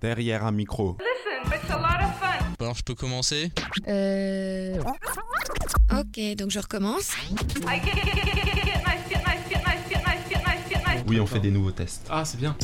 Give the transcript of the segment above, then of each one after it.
Derrière un micro. Listen, it's a lot of fun. Alors je peux commencer Euh... Ok, donc je recommence. Oui, on fait des nouveaux tests. Ah, c'est bien.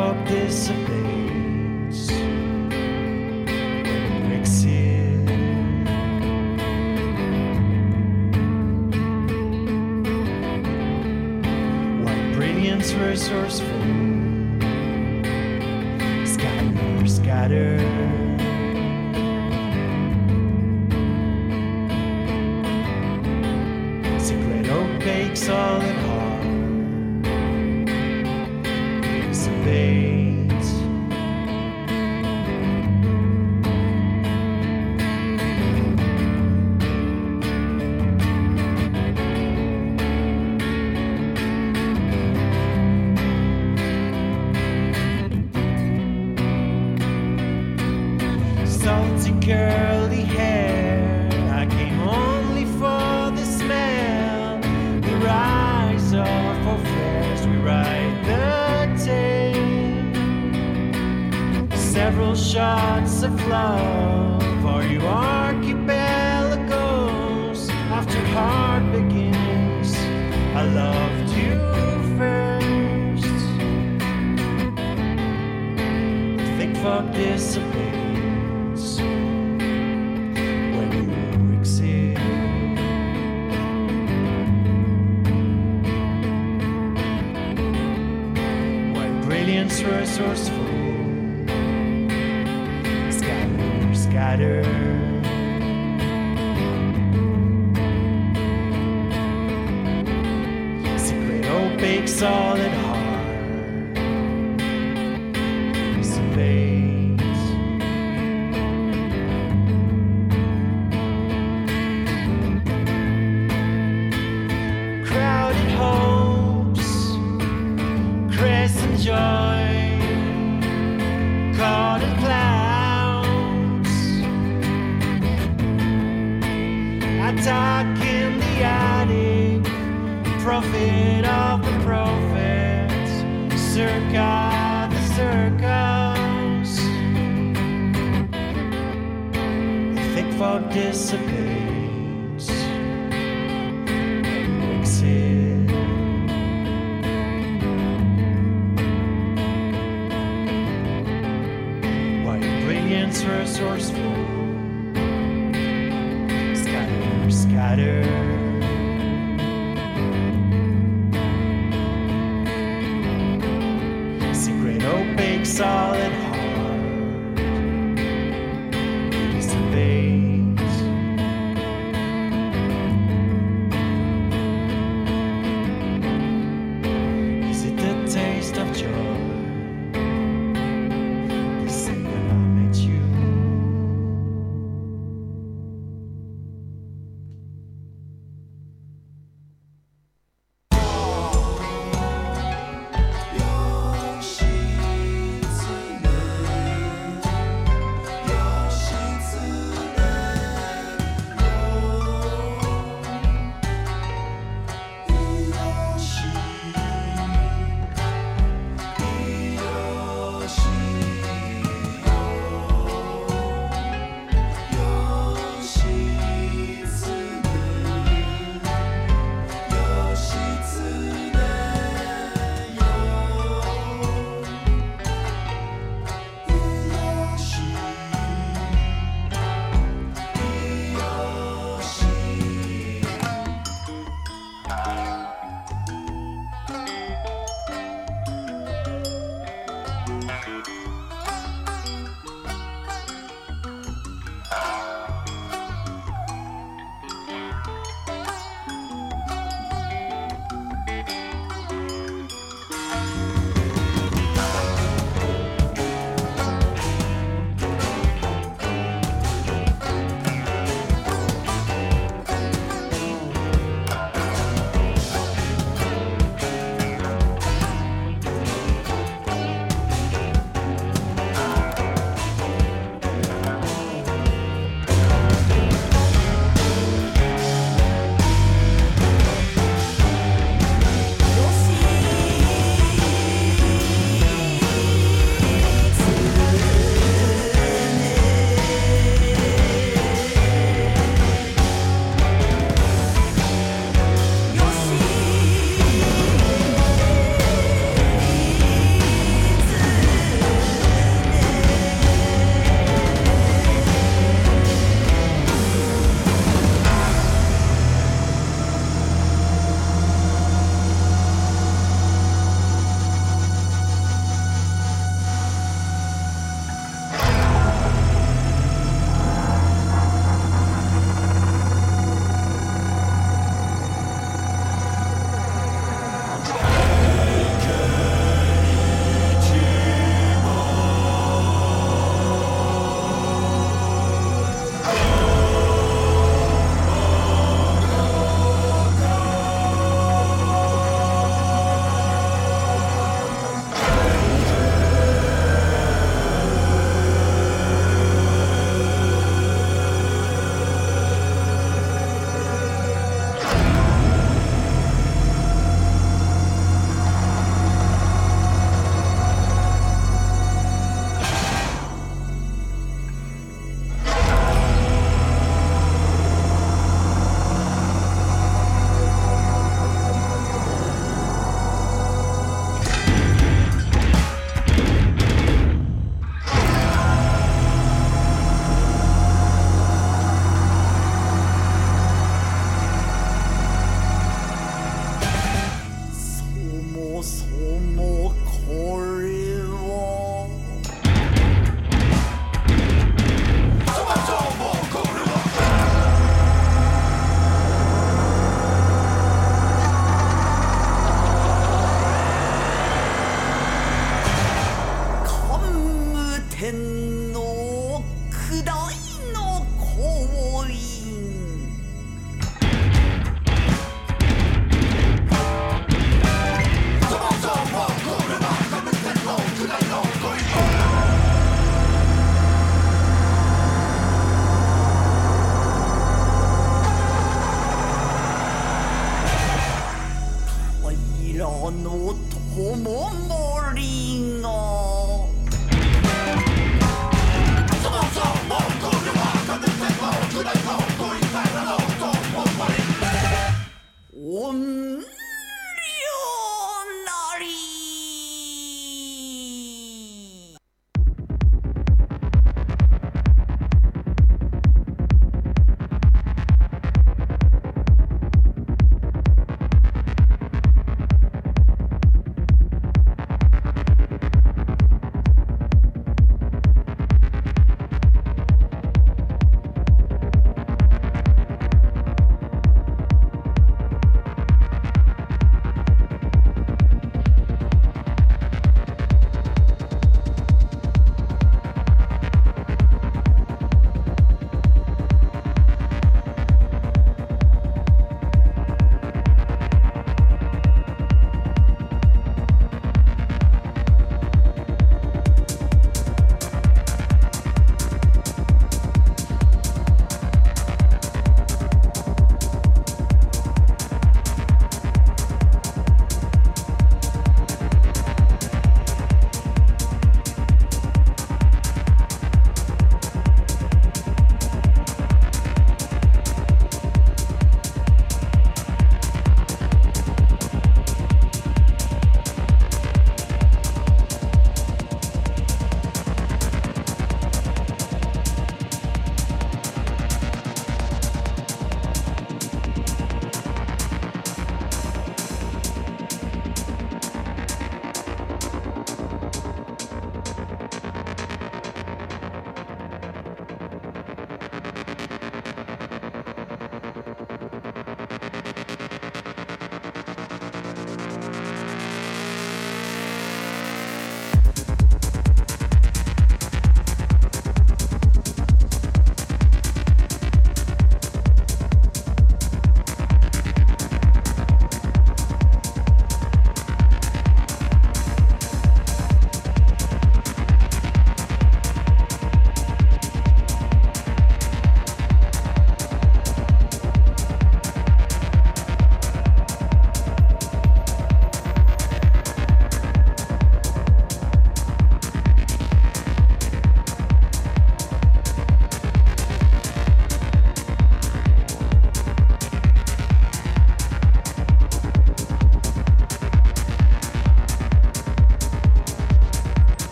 Prophet of disappear.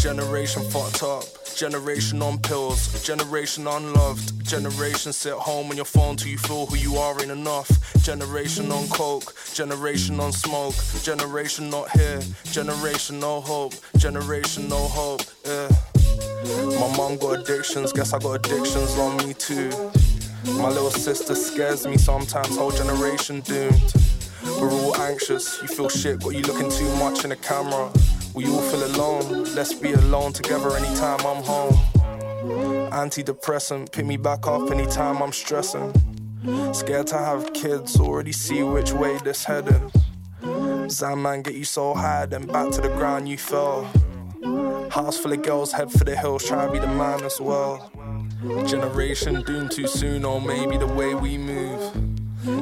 Generation fucked up. Generation on pills. Generation unloved. Generation sit home on your phone till you feel who you are ain't enough. Generation on coke. Generation on smoke. Generation not here. Generation no hope. Generation no hope. Yeah. My mom got addictions. Guess I got addictions on me too. My little sister scares me sometimes. Whole generation doomed. We're all anxious. You feel shit, but you looking too much in the camera. We all feel alone. Let's be alone together anytime I'm home. Antidepressant, pick me back up anytime I'm stressing. Scared to have kids, already see which way this heading. Zaman get you so high, then back to the ground you fell. House full of girls, head for the hills, try to be the man as well. Generation doomed too soon, or maybe the way we move.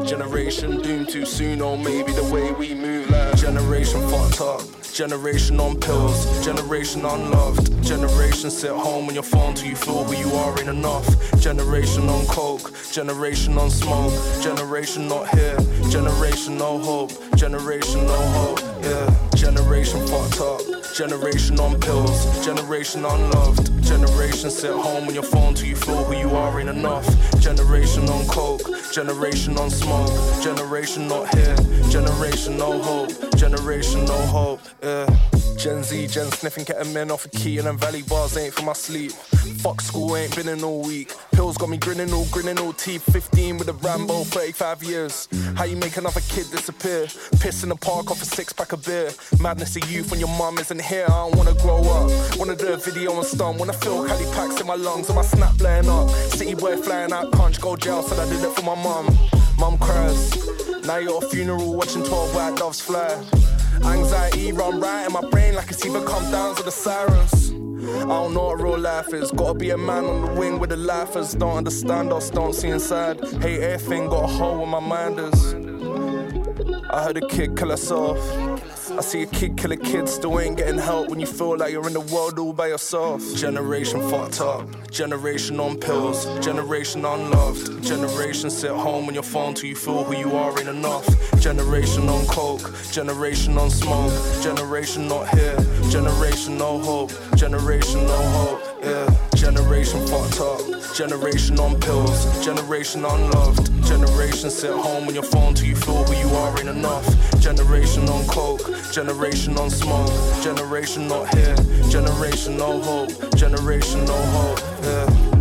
Generation doomed too soon, or maybe the way we move. Generation fucked up. Generation on pills, generation unloved. Generation sit home on your phone till you feel who you are ain't enough. Generation on coke, generation on smoke. Generation not here, generation no hope. Generation no hope, yeah. Generation fucked up, generation on pills. Generation unloved. Generation sit home on your phone till you feel who you are ain't enough. Generation on coke, generation on smoke. Generation not here, generation no hope. Generation no hope, yeah. Gen Z, Gen sniffing ketamine off a key and then valley bars ain't for my sleep. Fuck school, ain't been in all week. Pills got me grinning, all grinning, all teeth. 15 with a Rambo, 35 years. How you make another kid disappear? Piss in the park off a six pack of beer. Madness of youth when your mum isn't here. I don't wanna grow up. Wanna do a video and stunt. Wanna feel Cali packs in my lungs and my snap blowing up. City boy flying out, punch, go jail. Said I did it for my mum. Mum cries. Now you're at a funeral watching 12 white doves fly. Anxiety run right in my brain like it's either come down to the sirens. I don't know what real life is. Gotta be a man on the wing with the laughers. Don't understand us, don't see inside. Hate everything, got a hole where my mind is. I heard a kid kill herself. I see a kid killing kids, still ain't getting help when you feel like you're in the world all by yourself. Generation fucked up, generation on pills, generation unloved. Generation sit home on your phone till you feel who you are ain't enough. Generation on coke, generation on smoke, generation not here, generation no hope, generation no hope, yeah. Generation fucked up, generation on pills, generation unloved. Generation sit home on your phone till you feel who you are ain't enough. Generation on coke, generation on smoke, generation not here, generation no hope, generation no hope, yeah.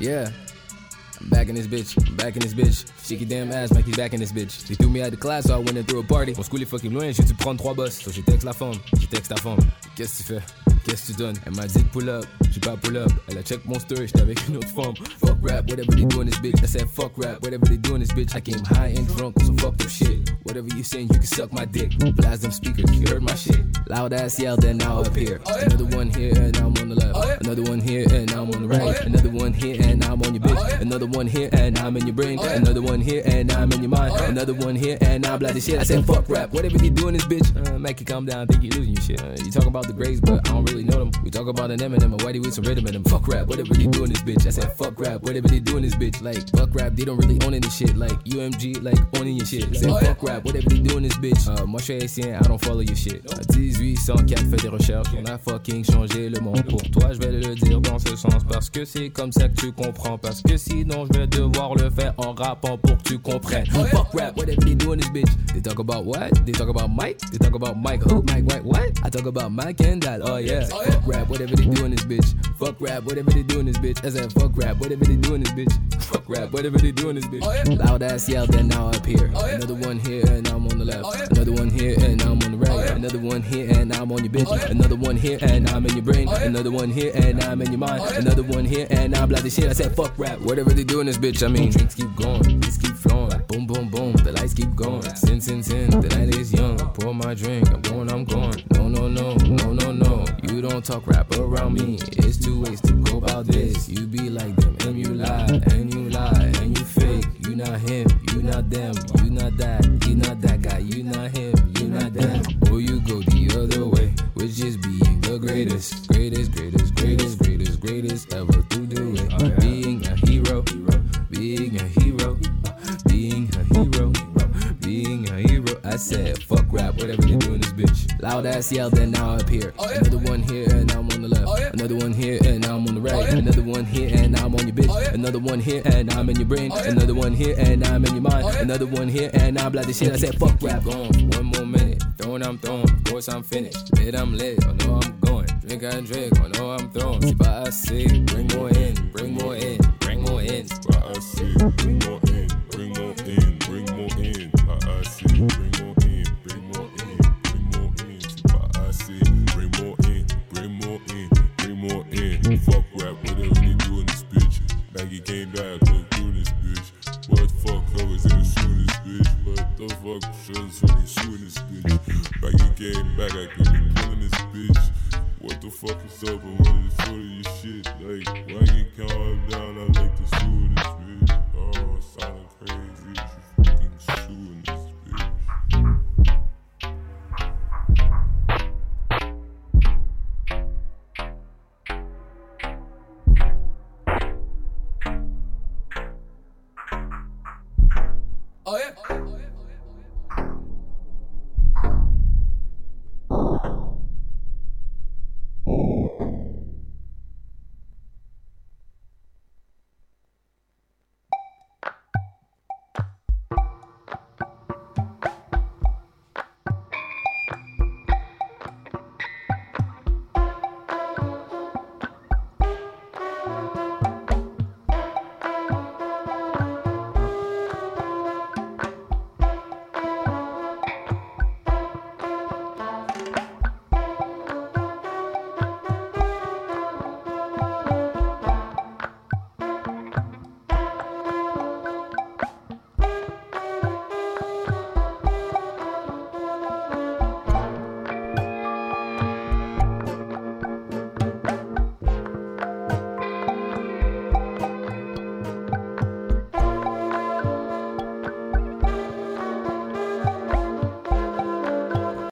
Yeah. I'm back in this bitch, I'm back in this bitch. Shake your damn ass, mec, he's back in this bitch. They threw me out of class, so I went and threw a party. Mon school est fucking loin, j'ai dû prendre trois bosses. So j'ai texte la femme, j'ai texte ta femme. Qu'est-ce que tu fais? Qu'est-ce que tu donnes? Elle m'a dit pull up, j'ai pas pull up. Elle a check mon story, j'étais avec une autre femme. Fuck rap, whatever they do in this bitch. I said fuck rap, whatever they do in this bitch. I came high and drunk, so fuck them shit. Whatever you saying, you can suck my dick. Blast them speakers, you heard my shit. Loud ass yell, then now up here. Another one here, and I'm on the left. Another one here, and I'm on the right. Another one here, and I'm on your bitch. Another one here, and I'm in your brain. Another one here, and I'm in your mind. Another one here, and I'm bloody shit. I said fuck rap, whatever they do in this bitch. Uh, you calm down, think you losing your shit. Uh, you talking about the grades, but I don't really know them. We talk about an Eminem and Whitey with some rhythm in them. Fuck rap, whatever they doing, this bitch. I said fuck rap, whatever they doing, this bitch. Like fuck rap, they don't really own any shit. Like UMG, like owning your shit. I said fuck rap, whatever they doing, this bitch. Uh, je I don't follow your shit. À 1804, fais des recherches. On a fucking changé le monde. Pour toi, je vais le dire dans ce sens. Parce que c'est comme ça que tu comprends. Parce que sinon, je vais devoir le faire en rappant pour que tu comprennes. Fuck rap, whatever they do in this bitch? They talk about what? They talk about Mike? They talk about Mike who? Mike White what? I talk about Mike and that. Oh yeah. Fuck rap, whatever they do in this bitch? Fuck rap, whatever they do in this bitch? I said fuck rap, whatever they do in this bitch? Fuck rap, whatever they do in this bitch? Loud ass yell, then now up here. Another one here, and now I'm on the left. Another one here, and now I'm on the. Another one here, and I'm on your bitch. Another one here, and I'm in your brain. Another one here, and I'm in your mind. Another one here, and I'm like the shit. I said fuck rap, whatever they do in this bitch. I mean, drinks keep going, beats keep flowing. Boom, boom, boom, the lights keep going. Sin, sin, sin, the night is young. I pour my drink, I'm going, I'm going. No, no, no, no, no, no. You don't talk rap around me. It's two ways to go about this. You be like them, and you lie, and you lie, and you fake. You not him, you not them, you not that, you not that guy, you not him, you not them. Is being the greatest, greatest, greatest, greatest, greatest, greatest ever to do it. Oh, being a hero, being a hero, being a hero, being a hero. I said, fuck rap, whatever they do in this bitch. Loud ass yell, then now up here. Another one here, and now I'm on the left. Oh, Another one here, and now I'm on the right. Oh, Another one here, and now I'm on your bitch. Oh, Another one here, and now I'm in your brain. Another one here, and now I'm in your mind. Another one here, and now I'm like the shit. I said, fuck rap, gone one more minute. Throwing, I'm throwing. Of course, I'm finished. Lit, I'm lit. I know I'm going. Drink, I drink. I know I'm throwing. See, but I see. Bring more in, bring more in, bring more in.